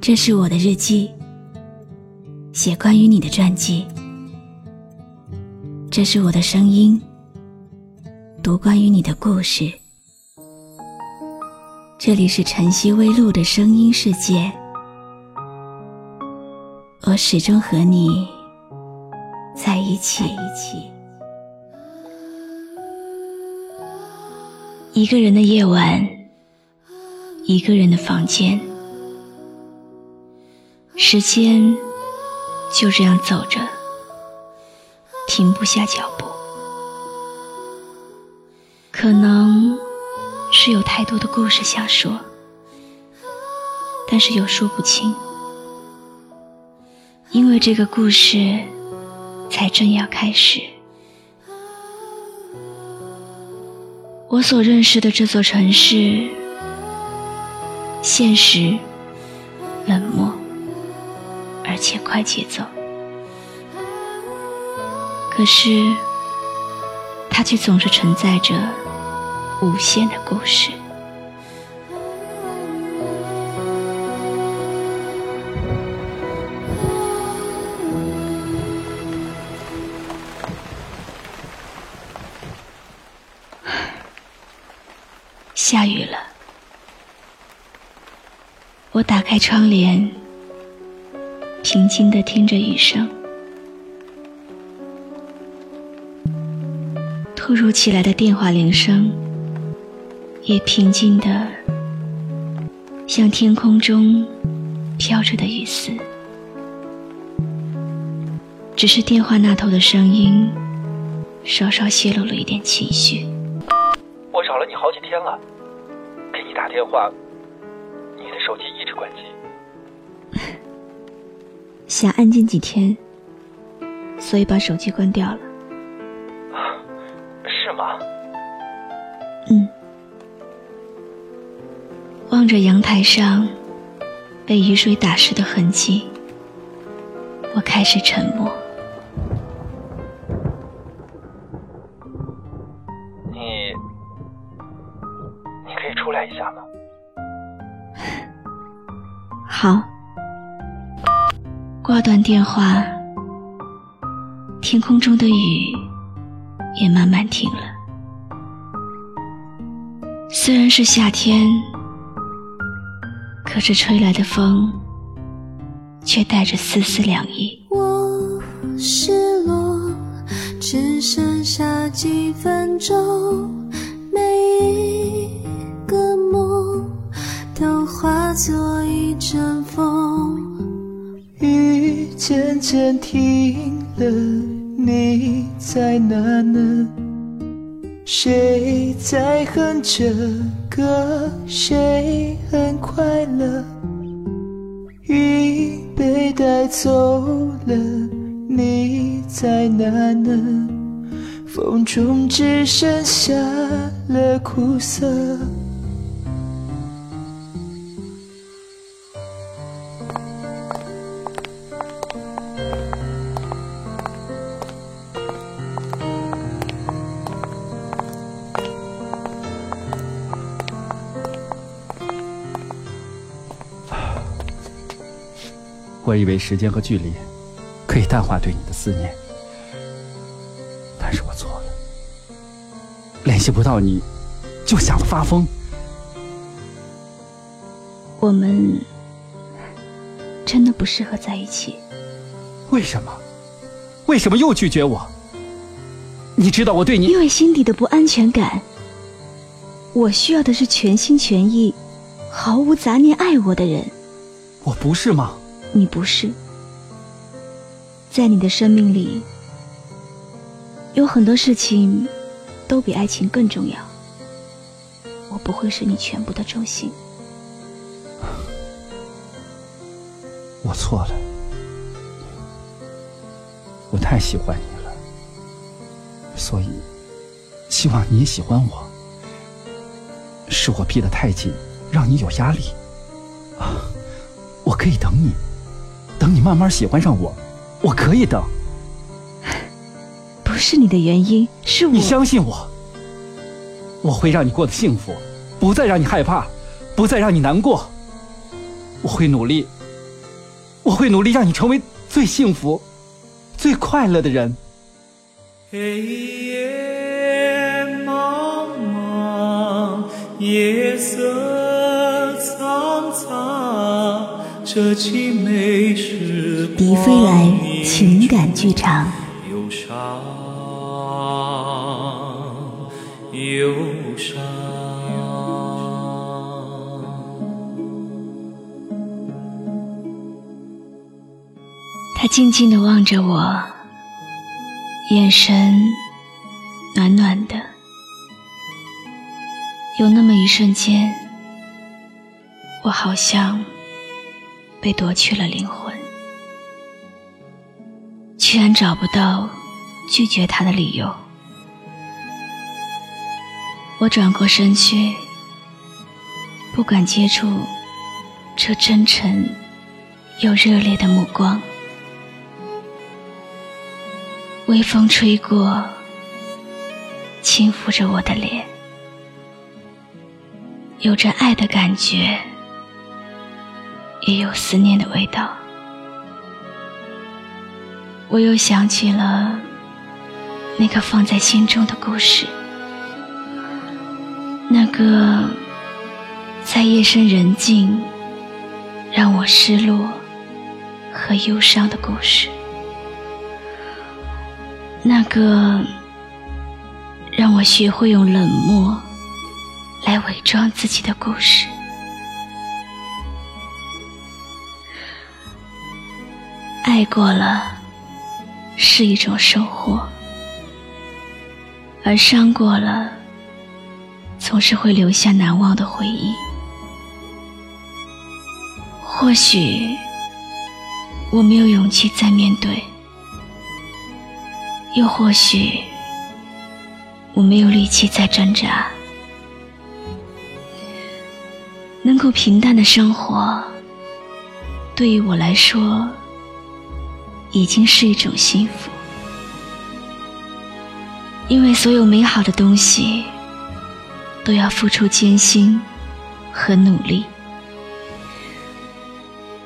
这是我的日记，写关于你的传记。这是我的声音，读关于你的故事。这里是晨曦微露的声音世界，我始终和你在一起。一个人的夜晚，一个人的房间。时间就这样走着，停不下脚步。可能是有太多的故事想说，但是又说不清，因为这个故事才正要开始。我所认识的这座城市，现实冷漠。且快节奏，可是它却总是承载着无限的故事。下雨了，我打开窗帘。平静的听着雨声，突如其来的电话铃声，也平静的像天空中飘着的雨丝。只是电话那头的声音，稍稍泄露了一点情绪。我找了你好几天了，给你打电话，你的手机一直关机。想安静几天，所以把手机关掉了。是吗？嗯。望着阳台上被雨水打湿的痕迹，我开始沉默。你，你可以出来一下吗？好。挂断电话，天空中的雨也慢慢停了。虽然是夏天，可是吹来的风却带着丝丝凉意。我失落，只剩下几分钟，每一个梦都化作一阵。渐渐停了，你在哪呢？谁在哼着歌？谁很快乐？云被带走了，你在哪呢？风中只剩下了苦涩。我以为时间和距离可以淡化对你的思念，但是我错了。联系不到你，就想发疯。我们真的不适合在一起。为什么？为什么又拒绝我？你知道我对你……因为心底的不安全感。我需要的是全心全意、毫无杂念爱我的人。我不是吗？你不是，在你的生命里，有很多事情都比爱情更重要。我不会是你全部的重心。我错了，我太喜欢你了，所以希望你也喜欢我。是我逼得太紧，让你有压力。啊，我可以等你。等你慢慢喜欢上我，我可以等。不是你的原因，是我。你相信我，我会让你过得幸福，不再让你害怕，不再让你难过。我会努力我会努力让你成为最幸福、最快乐的人。黑夜茫茫，夜色苍，这凄美时笛飞来情感剧场，他静静的望着我，眼神暖暖的。有那么一瞬间，我好像被夺去了灵魂，居然找不到拒绝他的理由。我转过身去，不敢接触这真诚又热烈的目光。微风吹过，轻抚着我的脸，有着爱的感觉，也有思念的味道。我又想起了那个放在心中的故事，那个在夜深人静让我失落和忧伤的故事。那个让我学会用冷漠来伪装自己的故事，爱过了是一种收获，而伤过了，总是会留下难忘的回忆。或许我没有勇气再面对。又或许，我没有力气再挣扎。能够平淡的生活，对于我来说，已经是一种幸福。因为所有美好的东西都要付出艰辛和努力。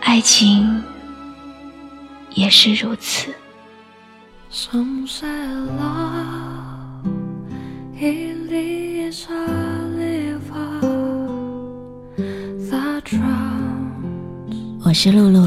爱情也是如此。我是露露。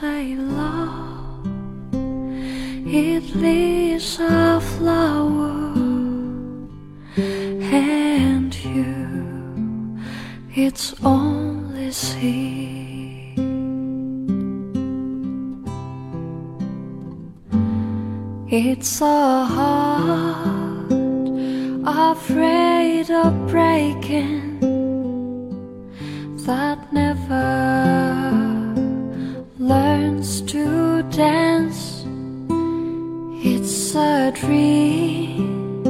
I say love it is a flower and you its only seed. It's a heart afraid of breaking that Dream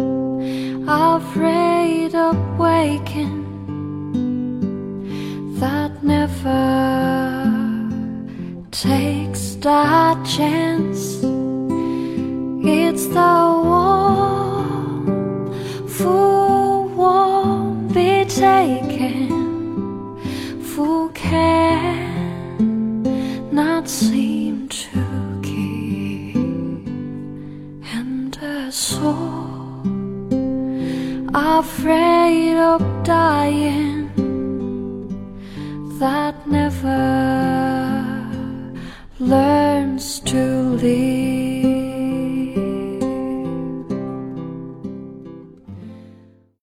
afraid of waking that never takes that chance. It's the one who won't be taken, who can not seem a soul afraid of dying that never learns to live.